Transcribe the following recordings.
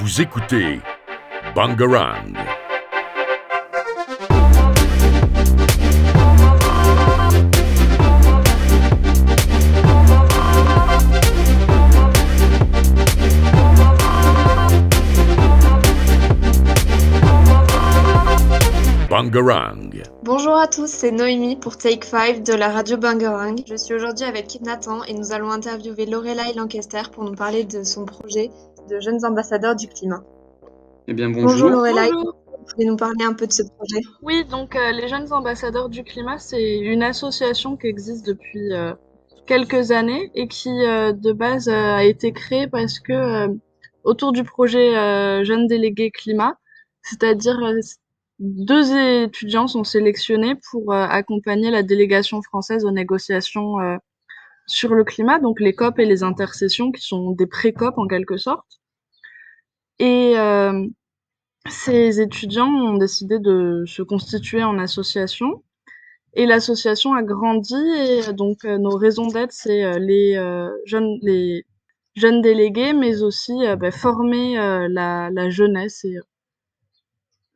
Vous écoutez Bangarang. Bangarang. Bonjour à tous, c'est Noémie pour Take 5 de la radio Bangarang. Je suis aujourd'hui avec Nathan et nous allons interviewer Lorelai Lancaster pour nous parler de son projet de jeunes ambassadeurs du climat. Eh bien, bonjour. Bonjour Lorelai, Bonjour. vous pouvez nous parler un peu de ce projet? Oui, donc euh, les Jeunes Ambassadeurs du Climat, c'est une association qui existe depuis euh, quelques années et qui euh, de base euh, a été créée parce que euh, autour du projet euh, Jeunes Délégués Climat, c'est-à-dire deux étudiants sont sélectionnés pour euh, accompagner la délégation française aux négociations euh, sur le climat, donc les COP et les intercessions qui sont des pré-COP en quelque sorte. Et euh, ces étudiants ont décidé de se constituer en association et l'association a grandi et euh, donc euh, nos raisons d'être c'est euh, les jeunes les jeunes délégués mais aussi bah, former la, la jeunesse et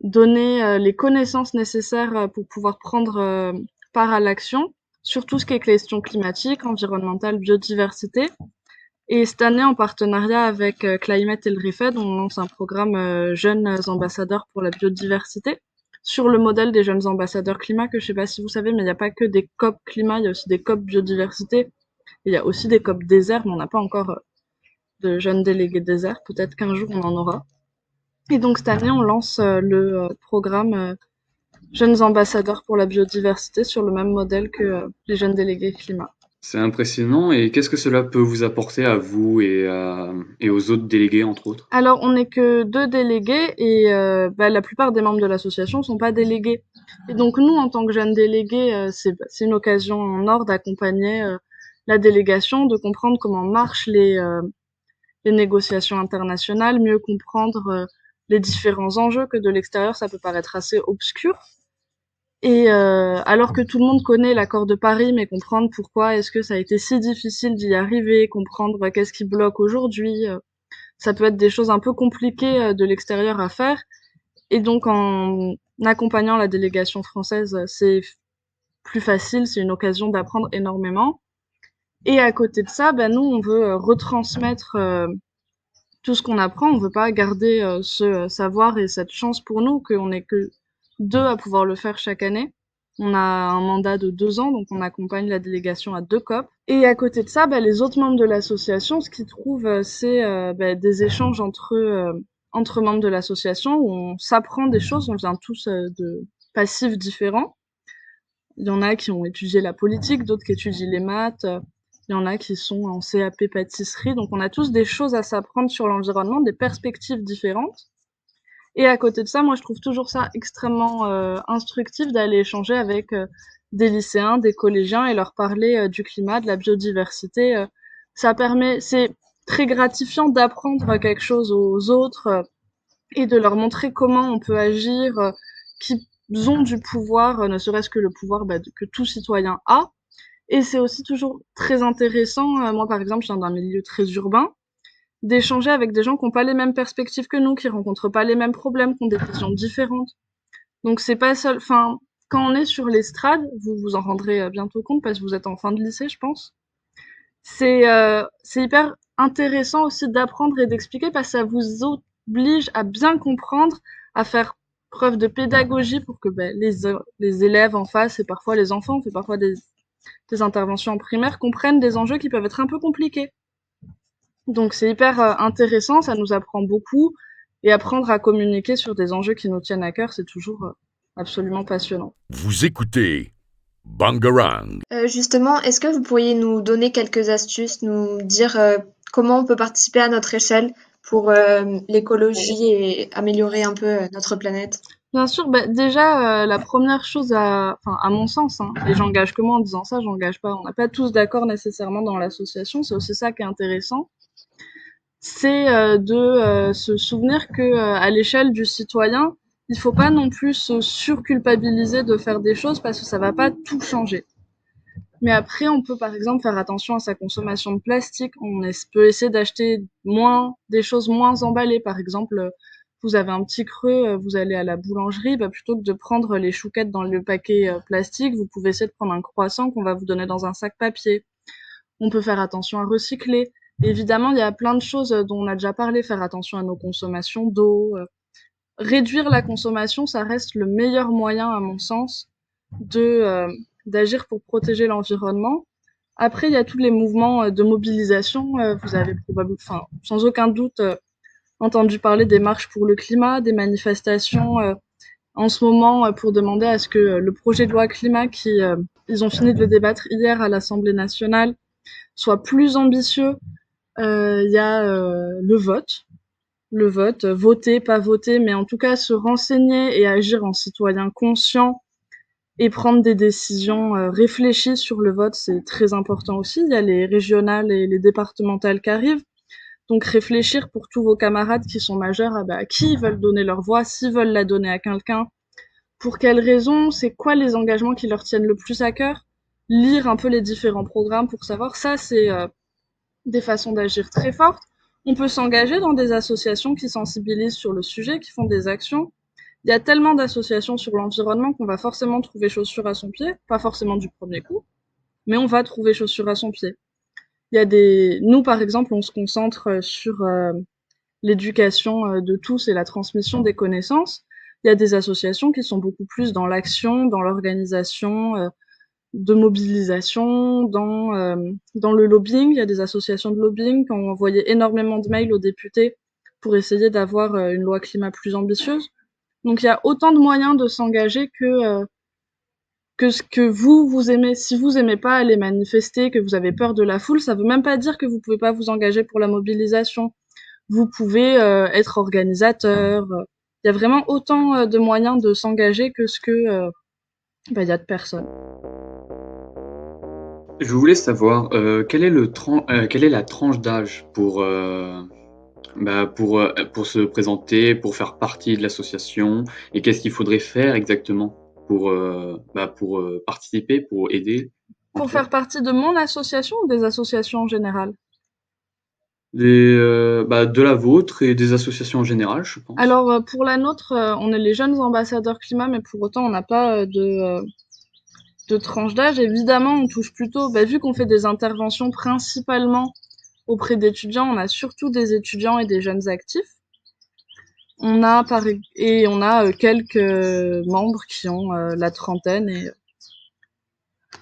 donner les connaissances nécessaires pour pouvoir prendre part à l'action sur tout ce qui est question climatique, environnementale, biodiversité. Et cette année, en partenariat avec euh, Climate et le RIFED, on lance un programme euh, Jeunes ambassadeurs pour la biodiversité sur le modèle des jeunes ambassadeurs climat, que je sais pas si vous savez, mais il n'y a pas que des COP climat, il y a aussi des COP biodiversité, il y a aussi des COP désert, mais on n'a pas encore euh, de jeunes délégués désert, peut-être qu'un jour on en aura. Et donc cette année, on lance le programme Jeunes ambassadeurs pour la biodiversité sur le même modèle que euh, les jeunes délégués climat. C'est impressionnant. Et qu'est-ce que cela peut vous apporter à vous et, à- et aux autres délégués, entre autres? Alors, on n'est que deux délégués et euh, bah, la plupart des membres de l'association ne sont pas délégués. Et donc, nous, en tant que jeunes délégués, euh, c'est une occasion en or d'accompagner euh, la délégation, de comprendre comment marchent les, les négociations internationales, mieux comprendre les différents enjeux que de l'extérieur, ça peut paraître assez obscur. Et euh, alors que tout le monde connaît l'accord de Paris, mais comprendre pourquoi est-ce que ça a été si difficile d'y arriver, comprendre bah, qu'est-ce qui bloque aujourd'hui, euh, ça peut être des choses un peu compliquées euh, de l'extérieur à faire. Et donc en accompagnant la délégation française, euh, c'est plus facile, c'est une occasion d'apprendre énormément. Et à côté de ça, ben nous, on veut retransmettre tout ce qu'on apprend. On veut pas garder ce savoir et cette chance pour nous, qu'on n'est que deux à pouvoir le faire chaque année. On a un mandat de deux ans, donc on accompagne la délégation à deux COP. Et à côté de ça, bah, les autres membres de l'association, ce qu'ils trouvent, euh, c'est euh, bah, des échanges entre euh, entre membres de l'association où on s'apprend des choses. On vient tous de passifs différents. Il y en a qui ont étudié la politique, d'autres qui étudient les maths. Il y en a qui sont en CAP pâtisserie. Donc on a tous des choses à s'apprendre sur l'environnement, des perspectives différentes. Et à côté de ça, moi, je trouve toujours ça extrêmement euh, instructif d'aller échanger avec euh, des lycéens, des collégiens et leur parler euh, du climat, de la biodiversité. euh. ça permet, c'est très gratifiant d'apprendre quelque chose aux autres euh, et de leur montrer comment on peut agir, euh, qu'ils ont du pouvoir, ne serait-ce que le pouvoir bah, que tout citoyen a. Et c'est aussi toujours très intéressant. moi, par exemple, je viens d'un milieu très urbain d'échanger avec des gens qui n'ont pas les mêmes perspectives que nous, qui rencontrent pas les mêmes problèmes, qui ont des visions différentes. Donc c'est pas seul. Enfin, quand on est sur l'estrade, vous vous en rendrez euh, bientôt compte parce que vous êtes en fin de lycée, je pense. C'est euh, hyper intéressant aussi d'apprendre et d'expliquer parce que ça vous oblige à bien comprendre, à faire preuve de pédagogie pour que ben, les euh, élèves en face et parfois les enfants, on fait parfois des des interventions en primaire, comprennent des enjeux qui peuvent être un peu compliqués. Donc c'est hyper euh, intéressant, ça nous apprend beaucoup et apprendre à communiquer sur des enjeux qui nous tiennent à cœur, c'est toujours euh, absolument passionnant. Vous écoutez Bangarang. Euh, Justement, est-ce que vous pourriez nous donner quelques astuces, nous dire euh, comment on peut participer à notre échelle pour euh, l'écologie et améliorer un peu notre planète? Bien sûr, bah, déjà euh, la première chose à, enfin à mon sens, hein, et j'engage que moi en disant ça, j'engage pas. On n'a pas tous d'accord nécessairement dans l'association, c'est aussi ça qui est intéressant. C'est euh, de euh, se souvenir que euh, à l'échelle du citoyen, il faut pas non plus se surculpabiliser de faire des choses parce que ça va pas tout changer. Mais après, on peut par exemple faire attention à sa consommation de plastique. On peut essayer d'acheter moins des choses moins emballées. Par exemple, vous avez un petit creux, vous allez à la boulangerie, bah, plutôt que de prendre les chouquettes dans le paquet plastique, vous pouvez essayer de prendre un croissant qu'on va vous donner dans un sac papier. On peut faire attention à recycler. Évidemment, il y a plein de choses dont on a déjà parlé, faire attention à nos consommations d'eau. Euh. Réduire la consommation, ça reste le meilleur moyen, à mon sens, de d'agir pour protéger l'environnement. Après, il y a tous les mouvements euh, de mobilisation. Euh, vous avez probablement, enfin, sans aucun doute, euh, entendu parler des marches pour le climat, des manifestations en ce moment pour demander à ce que le projet de loi climat qui ils ont fini de le débattre hier à l'Assemblée nationale soit plus ambitieux. Il y a le vote, le vote, voter, pas voter, mais en tout cas se renseigner et agir en citoyen conscient et prendre des décisions euh, réfléchies sur le vote, c'est très important aussi. Il y a les régionales et les départementales qui arrivent. Donc réfléchir pour tous vos camarades qui sont majeurs à, bah, à qui ils veulent donner leur voix, s'ils veulent la donner à quelqu'un, pour quelles raisons, c'est quoi les engagements qui leur tiennent le plus à cœur, lire un peu les différents programmes pour savoir ça, c'est euh, des façons d'agir très fortes. On peut s'engager dans des associations qui sensibilisent sur le sujet, qui font des actions il y a tellement d'associations sur l'environnement qu'on va forcément trouver chaussures à son pied, pas forcément du premier coup, mais on va trouver chaussures à son pied. Il y a des, nous par exemple, on se concentre sur euh, l'éducation euh, de tous et la transmission des connaissances. Il y a des associations qui sont beaucoup plus dans l'action, dans l'organisation euh, de mobilisation, dans dans le lobbying. Il y a des associations de lobbying qui ont envoyé énormément de mails aux députés pour essayer d'avoir une loi climat plus ambitieuse. Donc il y a autant de moyens de s'engager que euh, que ce que vous vous aimez. Si vous aimez pas aller manifester, que vous avez peur de la foule, ça veut même pas dire que vous pouvez pas vous engager pour la mobilisation. Vous pouvez euh, être organisateur. Il y a vraiment autant euh, de moyens de s'engager que ce que bah, il y a de personnes. Je voulais savoir quel est le quelle est la tranche d'âge pour bah, pour, euh, pour se présenter, pour faire partie de l'association et qu'est-ce qu'il faudrait faire exactement pour, euh, bah, pour euh, participer, pour aider Pour faire partie de mon association ou des associations en général? Des, bah, de la vôtre et des associations en général, je pense. Alors, pour la nôtre, on est les jeunes ambassadeurs climat, mais pour autant, on n'a pas de, de tranche d'âge. Évidemment, on touche plutôt, bah, vu qu'on fait des interventions principalement auprès d'étudiants, on a surtout des étudiants et des jeunes actifs. On a par et on a euh, quelques membres qui ont euh, la trentaine et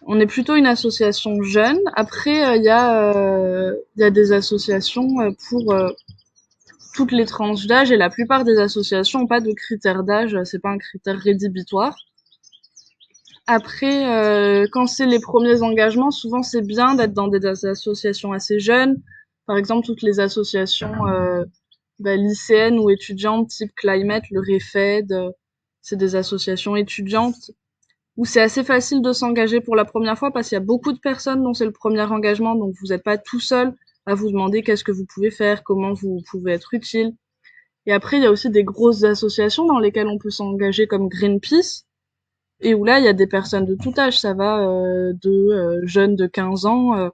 on est plutôt une association jeune. Après, euh, il y y a des associations pour toutes les tranches d'âge et la plupart des associations n'ont pas de critères d'âge, c'est pas un critère rédhibitoire. Après, quand c'est les premiers engagements, souvent c'est bien d'être dans des associations assez jeunes, par exemple, toutes les associations euh, bah, lycéennes ou étudiantes, type Climate, le REFED, euh, c'est des associations étudiantes où c'est assez facile de s'engager pour la première fois parce qu'il y a beaucoup de personnes dont c'est le premier engagement, donc vous n'êtes pas tout seul à vous demander qu'est-ce que vous pouvez faire, comment vous pouvez être utile. Et après, il y a aussi des grosses associations dans lesquelles on peut s'engager comme Greenpeace, et où là, il y a des personnes de tout âge, ça va euh, de jeunes de 15 ans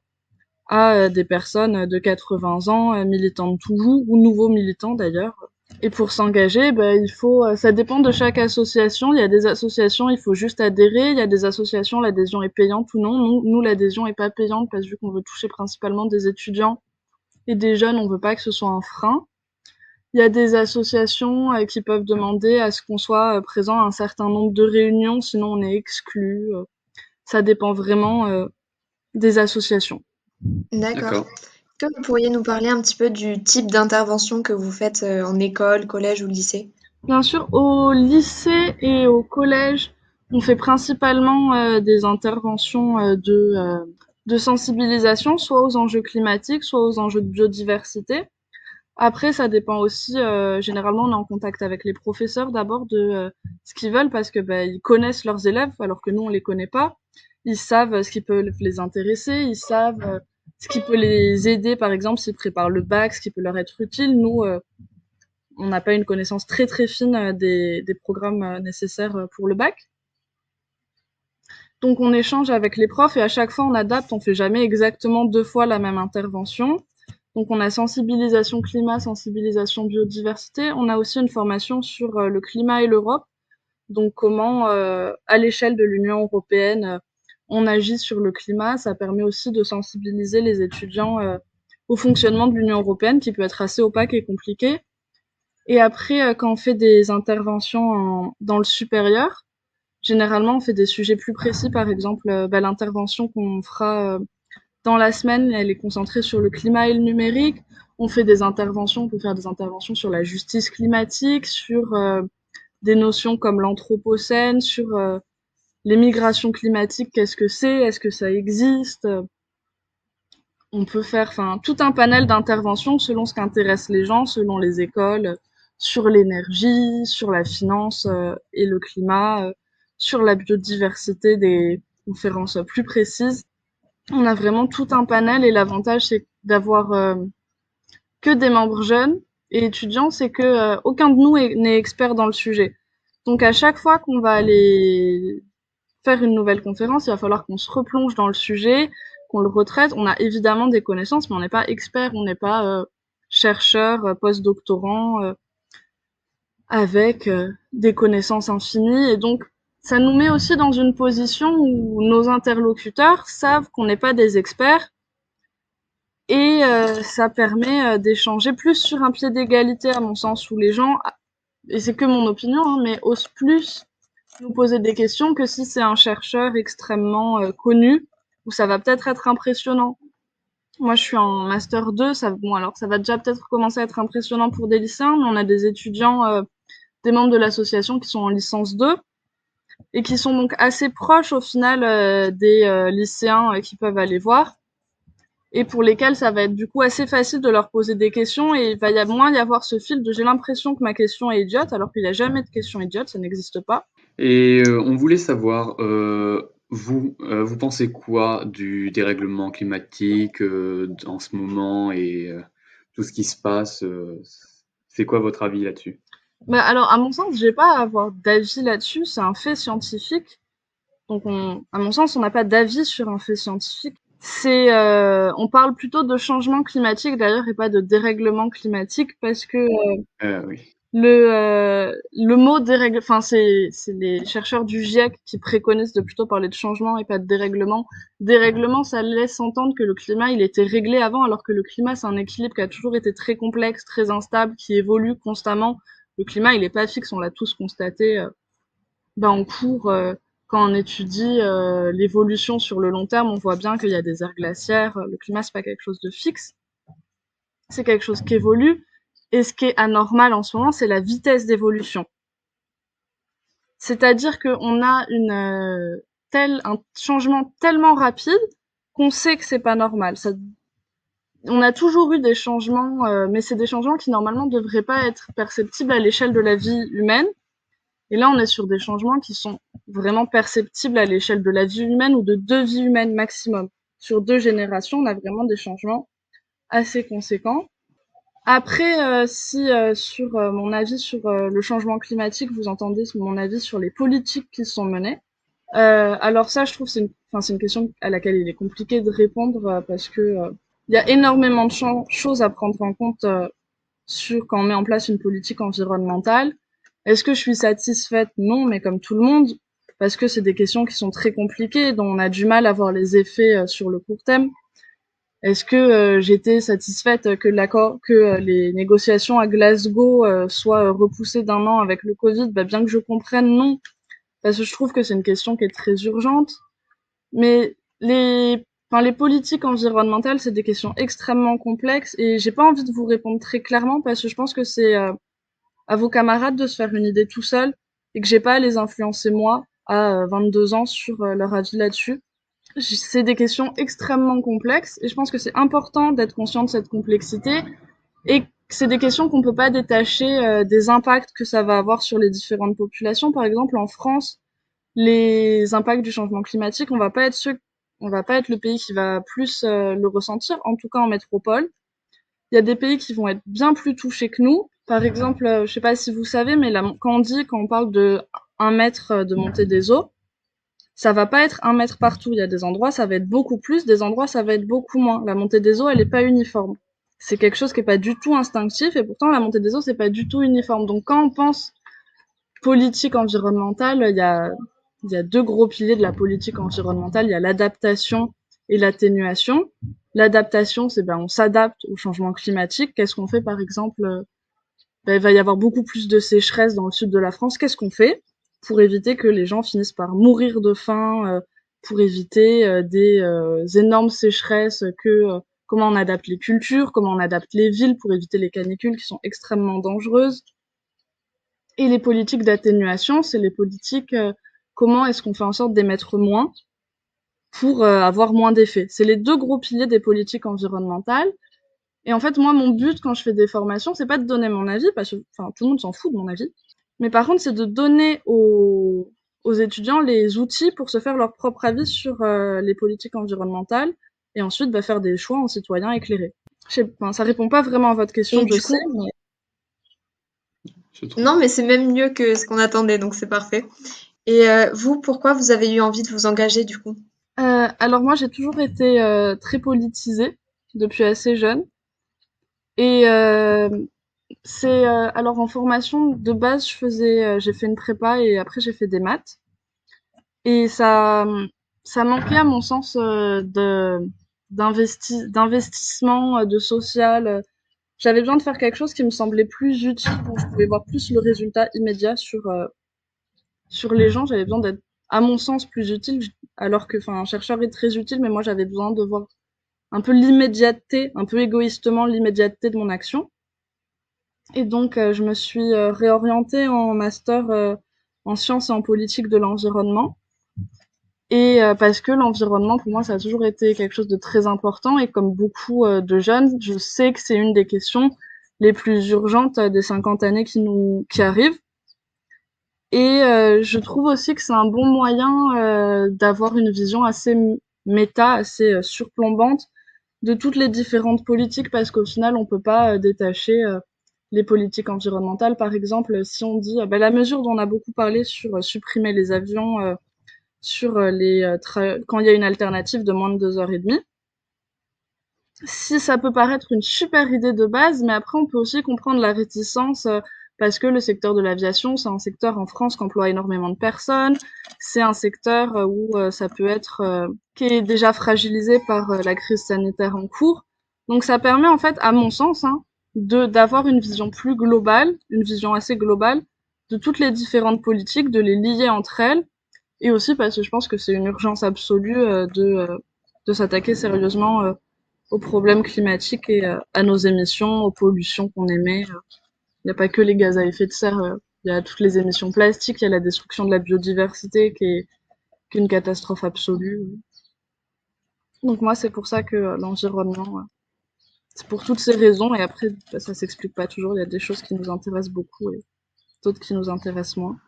à euh, des personnes de 80 ans, euh, militantes toujours, ou nouveaux militants d'ailleurs. Et pour s'engager, bah, il faut, euh, ça dépend de chaque association. Il y a des associations, il faut juste adhérer. Il y a des associations, l'adhésion est payante ou non. Nous, nous l'adhésion est pas payante parce que vu qu'on veut toucher principalement des étudiants et des jeunes, on veut pas que ce soit un frein. Il y a des associations qui peuvent demander à ce qu'on soit présent à un certain nombre de réunions, sinon on est exclu. Ça dépend vraiment des associations. D'accord. Est-ce que vous pourriez nous parler un petit peu du type d'intervention que vous faites euh, en école, collège ou lycée? Bien sûr, au lycée et au collège, on fait principalement euh, des interventions euh, de, de sensibilisation, soit aux enjeux climatiques, soit aux enjeux de biodiversité. Après, ça dépend aussi, généralement, on est en contact avec les professeurs d'abord de ce qu'ils veulent parce que bah, ils connaissent leurs élèves alors que nous, on les connaît pas ils savent ce qui peut les intéresser, ils savent euh, ce qui peut les aider, par exemple, s'ils préparent le bac, ce qui peut leur être utile. Nous, euh, on n'a pas une connaissance très très fine euh, des, des programmes nécessaires pour le bac. Donc on échange avec les profs et à chaque fois on adapte, on fait jamais exactement deux fois la même intervention. Donc on a sensibilisation climat, sensibilisation biodiversité. On a aussi une formation sur euh, le climat et l'Europe. Donc comment, euh, à l'échelle de l'Union européenne, euh, on agit sur le climat. Ça permet aussi de sensibiliser les étudiants au fonctionnement de l'Union européenne, qui peut être assez opaque et compliqué. Et après, quand on fait des interventions dans le supérieur, généralement on fait des sujets plus précis. Par exemple, bah, l'intervention qu'on fera dans la semaine, elle est concentrée sur le climat et le numérique. On fait des interventions, on peut faire des interventions sur la justice climatique, sur euh, des notions comme l'anthropocène, sur euh, les migrations climatiques, qu'est-ce que c'est, est-ce que ça existe? On peut faire tout un panel d'interventions selon ce qu'intéresse les gens, selon les écoles, sur l'énergie, sur la finance euh, et le climat, sur la biodiversité, des conférences plus précises on a vraiment tout un panel et l'avantage c'est d'avoir euh, que des membres jeunes et étudiants, c'est que euh, aucun de nous n'est expert dans le sujet. Donc à chaque fois qu'on va aller faire une nouvelle conférence, il va falloir qu'on se replonge dans le sujet, qu'on le retraite. On a évidemment des connaissances, mais on n'est pas expert, on n'est pas euh, chercheur, post-doctorant avec des connaissances infinies. Et donc ça nous met aussi dans une position où nos interlocuteurs savent qu'on n'est pas des experts et euh, ça permet euh, d'échanger plus sur un pied d'égalité à mon sens où les gens et c'est que mon opinion hein, mais osent plus nous poser des questions que si c'est un chercheur extrêmement euh, connu où ça va peut-être être impressionnant. Moi, je suis en master 2, ça alors ça va déjà peut-être commencer à être impressionnant pour des lycéens, mais on a des étudiants des membres de l'association qui sont en licence 2 et qui sont donc assez proches au final euh, des euh, lycéens euh, qui peuvent aller voir et pour lesquels ça va être du coup assez facile de leur poser des questions et il va y moins y avoir ce fil de j'ai l'impression que ma question est idiote alors qu'il n'y a jamais de question idiote, ça n'existe pas. Et on voulait savoir, vous, vous pensez quoi du dérèglement climatique en ce moment et tout ce qui se passe C'est quoi votre avis là-dessus? Bah, alors, à mon sens, j'ai pas à avoir d'avis là-dessus, c'est un fait scientifique. Donc, on, à mon sens, on n'a pas d'avis sur un fait scientifique. C'est, euh, on parle plutôt de changement climatique d'ailleurs et pas de dérèglement climatique parce que euh, euh, oui. le le mot dérèglement, enfin c'est c'est les chercheurs du GIEC qui préconisent de plutôt parler de changement et pas de dérèglement. Dérèglement, ça laisse entendre que le climat il était réglé avant alors que le climat c'est un équilibre qui a toujours été très complexe, très instable, qui évolue constamment le climat, il est pas fixe, on l'a tous constaté euh, ben, en cours. Euh, quand on étudie euh, l'évolution sur le long terme, on voit bien qu'il y a des aires glaciaires. Le climat, c'est pas quelque chose de fixe. C'est quelque chose qui évolue. Et ce qui est anormal en ce moment, c'est la vitesse d'évolution. C'est-à-dire qu'on a une euh, tel, un changement tellement rapide qu'on sait que c'est pas normal. On a toujours eu des changements, euh, mais c'est des changements qui normalement devraient pas être perceptibles à l'échelle de la vie humaine. Et là, on est sur des changements qui sont vraiment perceptibles à l'échelle de la vie humaine ou de deux vies humaines maximum. Sur deux générations, on a vraiment des changements assez conséquents. Après, euh, si euh, sur mon avis sur le changement climatique, vous entendez mon avis sur les politiques qui sont menées, alors ça, je trouve, c'est une, une question à laquelle il est compliqué de répondre parce que il y a énormément de choses à prendre en compte euh, sur quand on met en place une politique environnementale. Est-ce que je suis satisfaite? Non, mais comme tout le monde, parce que c'est des questions qui sont très compliquées, dont on a du mal à voir les effets euh, sur le court terme. Est-ce que euh, j'étais satisfaite que l'accord, que les négociations à Glasgow soient repoussées d'un an avec le Covid? Bah, Bien que je comprenne, non, parce que je trouve que c'est une question qui est très urgente. Mais les Enfin, les politiques environnementales, c'est des questions extrêmement complexes et j'ai pas envie de vous répondre très clairement parce que je pense que c'est euh, à vos camarades de se faire une idée tout seul et que j'ai pas à les influencer moi à 22 euh, ans sur euh, leur avis là-dessus. C'est des questions extrêmement complexes et je pense que c'est important d'être conscient de cette complexité et c'est des questions qu'on peut pas détacher des impacts que ça va avoir sur les différentes populations. Par exemple, en France, les impacts du changement climatique, on va pas être ceux on va pas être le pays qui va plus euh, le ressentir, en tout cas en métropole. Il y a des pays qui vont être bien plus touchés que nous. Par exemple, euh, je sais pas si vous savez, mais quand on dit, quand on parle de un mètre de montée des eaux, ça va pas être un mètre partout. Il y a des endroits, ça va être beaucoup plus, des endroits, ça va être beaucoup moins. La montée des eaux, elle est pas uniforme. C'est quelque chose qui est pas du tout instinctif et pourtant la montée des eaux, c'est pas du tout uniforme. Donc quand on pense politique environnementale, il y a, il y a deux gros piliers de la politique environnementale. Il y a l'adaptation et l'atténuation. L'adaptation, c'est ben on s'adapte au changement climatique. Qu'est-ce qu'on fait par exemple ben, Il va y avoir beaucoup plus de sécheresse dans le sud de la France. Qu'est-ce qu'on fait pour éviter que les gens finissent par mourir de faim, euh, pour éviter euh, des euh, énormes sécheresses, que comment on adapte les cultures, comment on adapte les villes pour éviter les canicules qui sont extrêmement dangereuses. Et les politiques d'atténuation, c'est les politiques comment est-ce qu'on fait en sorte d'émettre moins pour avoir moins d'effets. C'est les deux gros piliers des politiques environnementales. Et en fait, moi, mon but quand je fais des formations, c'est pas de donner mon avis, parce que enfin, tout le monde s'en fout de mon avis. Mais par contre, c'est de donner aux, aux, étudiants les outils pour se faire leur propre avis sur euh, les politiques environnementales et ensuite bah, faire des choix en citoyens éclairés. Je enfin, ça répond pas vraiment à votre question, je sais, mais... Non, mais c'est même mieux que ce qu'on attendait, donc c'est parfait. Et euh, vous, pourquoi vous avez eu envie de vous engager du coup? Euh, Alors moi, j'ai toujours été euh, très politisée depuis assez jeune. Et euh, c'est euh, alors en formation de base, je faisais, euh, j'ai fait une prépa et après j'ai fait des maths. Et ça, ça manquait à mon sens de d'investi d'investissement, de social. J'avais besoin de faire quelque chose qui me semblait plus utile, où je pouvais voir plus le résultat immédiat sur sur les gens. J'avais besoin d'être, à mon sens, plus utile, alors que, un chercheur est très utile, mais moi j'avais besoin de voir un peu l'immédiateté, un peu égoïstement l'immédiateté de mon action. Et donc, euh, je me suis euh, réorientée en master euh, en sciences et en politique de l'environnement. Et parce que l'environnement, pour moi, ça a toujours été quelque chose de très important. Et comme beaucoup de jeunes, je sais que c'est une des questions les plus urgentes des 50 années qui nous qui arrivent. Et je trouve aussi que c'est un bon moyen d'avoir une vision assez méta, assez surplombante de toutes les différentes politiques, parce qu'au final, on peut pas détacher les politiques environnementales, par exemple, si on dit bah, la mesure dont on a beaucoup parlé sur euh, supprimer les avions euh, sur euh, les quand il y a une alternative de moins de deux heures et demie, si ça peut paraître une super idée de base, mais après on peut aussi comprendre la réticence parce que le secteur de l'aviation, c'est un secteur en France qui emploie énormément de personnes, c'est un secteur où ça peut être qui est déjà fragilisé par la crise sanitaire en cours. Donc ça permet en fait, à mon sens, hein, de d'avoir une vision plus globale, une vision assez globale de toutes les différentes politiques, de les lier entre elles, et aussi parce que je pense que c'est une urgence absolue euh, de, euh, de s'attaquer sérieusement euh, aux problèmes climatiques et à nos émissions, aux pollutions qu'on émet. N'y a pas que les gaz à effet de serre, il y a toutes les émissions plastiques, il y a la destruction de la biodiversité qui est, une catastrophe absolue. Donc moi, c'est pour ça que l'environnement c'est pour toutes ces raisons, et après, bah, ça s'explique pas toujours. Il y a des choses qui nous intéressent beaucoup et d'autres qui nous intéressent moins.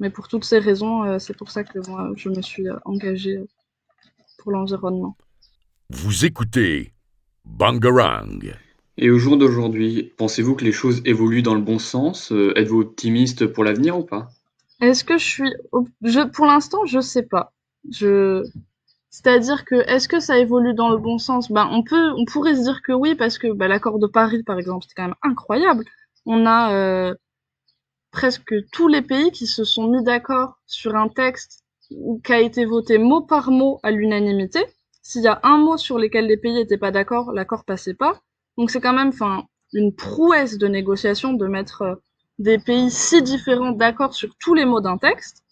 Mais pour toutes ces raisons, euh, c'est pour ça que moi, je me suis euh, engagée euh, pour l'environnement. Vous écoutez Bangarang. Et au jour d'aujourd'hui, pensez-vous que les choses évoluent dans le bon sens? Êtes-vous optimiste pour l'avenir ou pas? Est-ce que je suis... Pour l'instant, je sais pas. C'est-à-dire que est-ce que ça évolue dans le bon sens? Ben on peut, on pourrait se dire que oui parce que ben, l'accord de Paris par exemple c'était quand même incroyable. On a euh, presque tous les pays qui se sont mis d'accord sur un texte qui a été voté mot par mot à l'unanimité. S'il y a un mot sur lequel les pays n'étaient pas d'accord, l'accord passait pas. Donc c'est quand même, une prouesse de négociation de mettre euh, des pays si différents d'accord sur tous les mots d'un texte.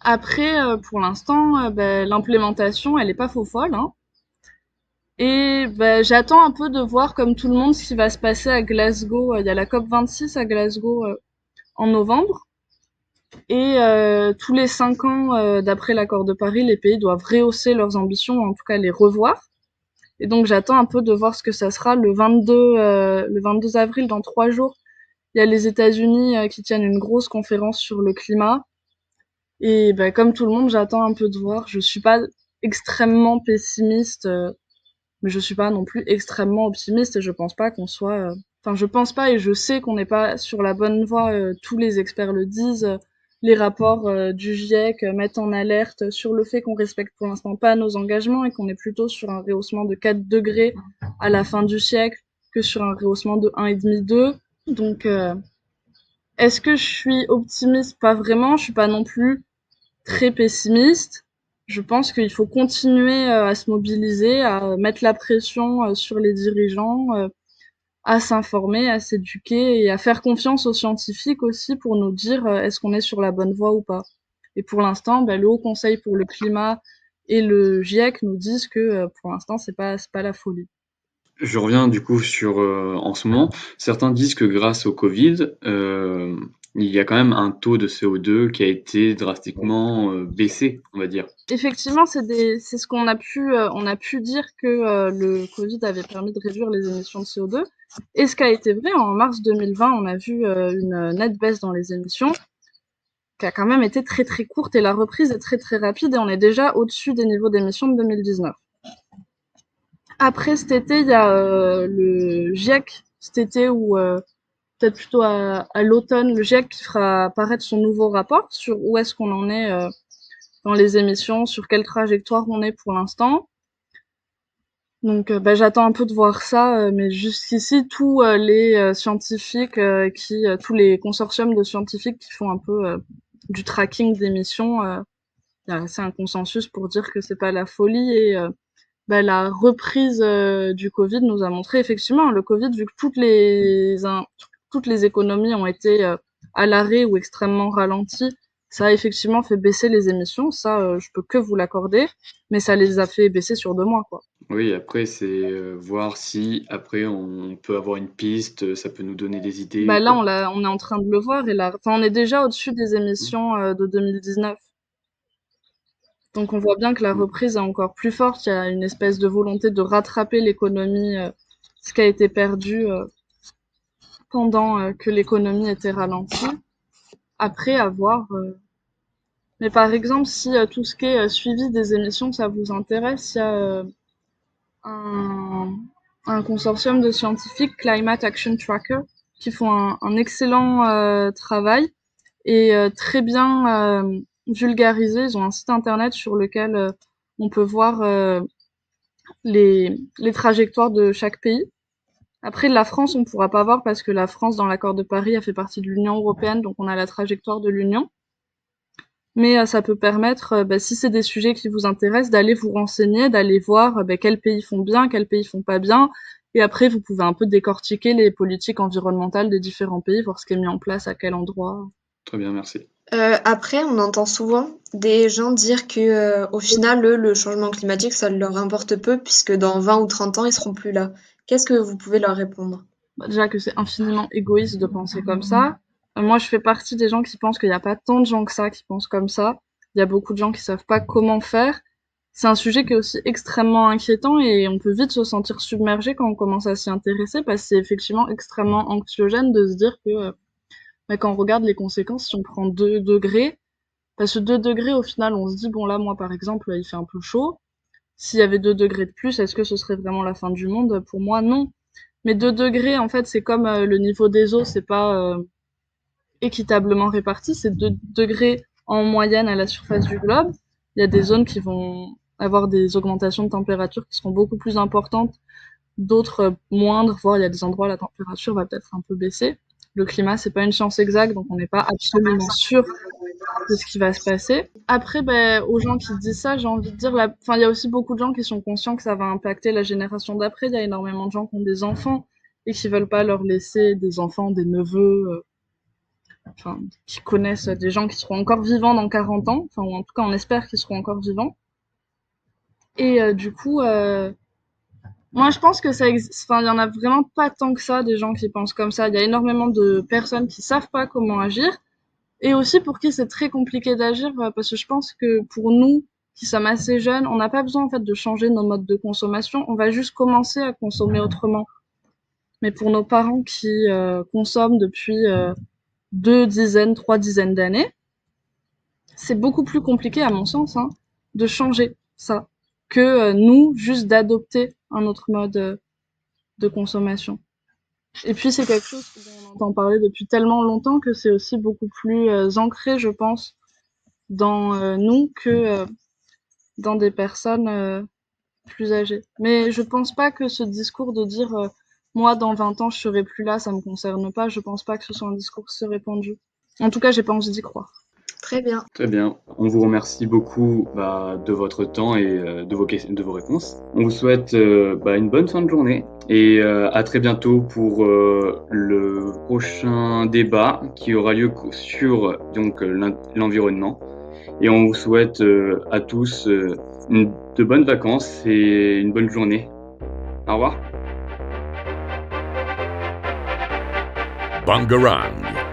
Après, euh, pour l'instant, euh, ben, l'implémentation, elle est pas faux folle. Hein. Et ben, j'attends un peu de voir, comme tout le monde, ce qui va se passer à Glasgow. Il y a la COP 26 à Glasgow en novembre. Et tous les cinq ans, d'après l'accord de Paris, les pays doivent rehausser leurs ambitions, en tout cas les revoir. Et donc j'attends un peu de voir ce que ça sera le 22, le 22 avril, dans trois jours. Il y a les États-Unis qui tiennent une grosse conférence sur le climat. Et bah, comme tout le monde, j'attends un peu de voir. Je suis pas extrêmement pessimiste, euh, mais je suis pas non plus extrêmement optimiste et je pense pas qu'on soit. Euh, enfin, je pense pas et je sais qu'on n'est pas sur la bonne voie. Euh, tous les experts le disent. Les rapports du GIEC mettent en alerte sur le fait qu'on respecte pour l'instant pas nos engagements et qu'on est plutôt sur un rehaussement de 4 degrés à la fin du siècle que sur un rehaussement de 1,5-2. Donc, est-ce que je suis optimiste? Pas vraiment. Je suis pas non plus très pessimiste. Je pense qu'il faut continuer euh, à se mobiliser, à mettre la pression euh, sur les dirigeants, euh, à s'informer, à s'éduquer et à faire confiance aux scientifiques aussi pour nous dire est-ce qu'on est sur la bonne voie ou pas. Et pour l'instant, ben, le Haut Conseil pour le climat et le GIEC nous disent que pour l'instant c'est pas pas la folie. Je reviens du coup sur en ce moment. Certains disent que grâce au Covid, il y a quand même un taux de CO2 qui a été drastiquement euh, baissé, on va dire. Effectivement, c'est ce qu'on a pu, euh, dire que euh, le Covid avait permis de réduire les émissions de CO2. Et ce qui a été vrai, en mars 2020, on a vu une nette baisse dans les émissions, qui a quand même été très très courte et la reprise est très très rapide et on est déjà au-dessus des niveaux d'émissions de 2019. Après cet été, il y a le GIEC, cet été où peut-être plutôt à, l'automne, le GIEC qui fera apparaître son nouveau rapport sur où est-ce qu'on en est euh, dans les émissions, sur quelle trajectoire on est pour l'instant. Donc euh, bah, j'attends un peu de voir ça, euh, mais jusqu'ici tous les scientifiques qui, tous les consortiums de scientifiques qui font un peu du tracking d'émissions, c'est un consensus pour dire que c'est pas la folie et bah, la reprise du Covid nous a montré effectivement le Covid vu que toutes les toutes les économies ont été euh, à l'arrêt ou extrêmement ralenties, ça a effectivement fait baisser les émissions, ça euh, je peux que vous l'accorder, mais ça les a fait baisser sur deux mois quoi. Oui, après c'est euh, voir si après on peut avoir une piste, ça peut nous donner des idées. Bah là on, on est en train de le voir et là, on est déjà au-dessus des émissions de 2019. Donc on voit bien que la mm. reprise est encore plus forte, il y a une espèce de volonté de rattraper l'économie, ce qui a été perdu pendant euh, que l'économie était ralentie, après avoir... Euh, mais par exemple, si euh, tout ce qui est suivi des émissions, ça vous intéresse, il y a un, consortium de scientifiques, Climate Action Tracker, qui font un, excellent travail et très bien vulgarisé. Ils ont un site internet sur lequel on peut voir les, les trajectoires de chaque pays. Après, la France, on ne pourra pas voir parce que la France, dans l'accord de Paris, a fait partie de l'Union européenne, donc on a la trajectoire de l'Union. Mais euh, ça peut permettre, euh, bah, si c'est des sujets qui vous intéressent, d'aller vous renseigner, d'aller voir euh, bah, quels pays font bien, quels pays font pas bien. Et après, vous pouvez un peu décortiquer les politiques environnementales des différents pays, voir ce qui est mis en place à quel endroit. Très bien, merci. après, on entend souvent des gens dire que au final, le changement climatique, ça leur importe peu, puisque dans 20 ou 30 ans, ils seront plus là. Qu'est-ce que vous pouvez leur répondre? Bah, Déjà que c'est infiniment égoïste de penser comme ça. Euh, moi, je fais partie des gens qui pensent qu'il n'y a pas tant de gens que ça qui pensent comme ça. Il y a beaucoup de gens qui savent pas comment faire. C'est un sujet qui est aussi extrêmement inquiétant et on peut vite se sentir submergé quand on commence à s'y intéresser parce que c'est effectivement extrêmement anxiogène de se dire que euh, bah, quand on regarde les conséquences, si on prend 2 degrés, parce que 2 degrés au final, on se dit bon là moi par exemple, il fait un peu chaud. S'il y avait 2 degrés de plus, est-ce que ce serait vraiment la fin du monde? Pour moi, non. Mais 2 degrés, en fait, c'est comme euh, le niveau des eaux, c'est pas euh, équitablement réparti, c'est 2 degrés en moyenne à la surface du globe. Il y a des zones qui vont avoir des augmentations de température qui seront beaucoup plus importantes, d'autres euh, moindres, voire il y a des endroits où la température va peut-être un peu baisser. Le climat, c'est pas une science exacte, donc on n'est pas absolument sûr de ce qui va se passer. Après, ben, aux gens qui disent ça, j'ai envie de dire, enfin, il y a aussi beaucoup de gens qui sont conscients que ça va impacter la génération d'après. Il y a énormément de gens qui ont des enfants et qui veulent pas leur laisser des enfants, des neveux, euh, qui connaissent des gens qui seront encore vivants dans 40 ans, enfin, ou en tout cas, on espère qu'ils seront encore vivants. Et euh, du coup, euh... moi, je pense que ça existe, enfin, il y en a vraiment pas tant que ça, des gens qui pensent comme ça. Il y a énormément de personnes qui savent pas comment agir et aussi pour qui c'est très compliqué d'agir, euh, parce que je pense que pour nous, qui sommes assez jeunes, on n'a pas besoin en fait de changer nos modes de consommation, on va juste commencer à consommer autrement. Mais pour nos parents qui euh, consomment depuis euh, deux dizaines, trois dizaines d'années, c'est beaucoup plus compliqué à mon sens hein, de changer ça que nous juste d'adopter un autre mode de consommation. Et puis c'est quelque chose dont on entend parler depuis tellement longtemps que c'est aussi beaucoup plus ancré, je pense, dans nous que dans des personnes plus âgées. Mais je pense pas que ce discours de dire moi dans 20 ans je serai plus là, ça me concerne pas, je pense pas que ce soit un discours se répandu. En tout cas, j'ai pas envie d'y croire. Très bien. Très bien. On vous remercie beaucoup bah, de votre temps et euh, de, vos de vos réponses. On vous souhaite euh, bah, une bonne fin de journée et euh, à très bientôt pour le prochain débat qui aura lieu sur donc l'environnement. Et on vous souhaite à tous de bonnes vacances et une bonne journée. Au revoir. Bangarang.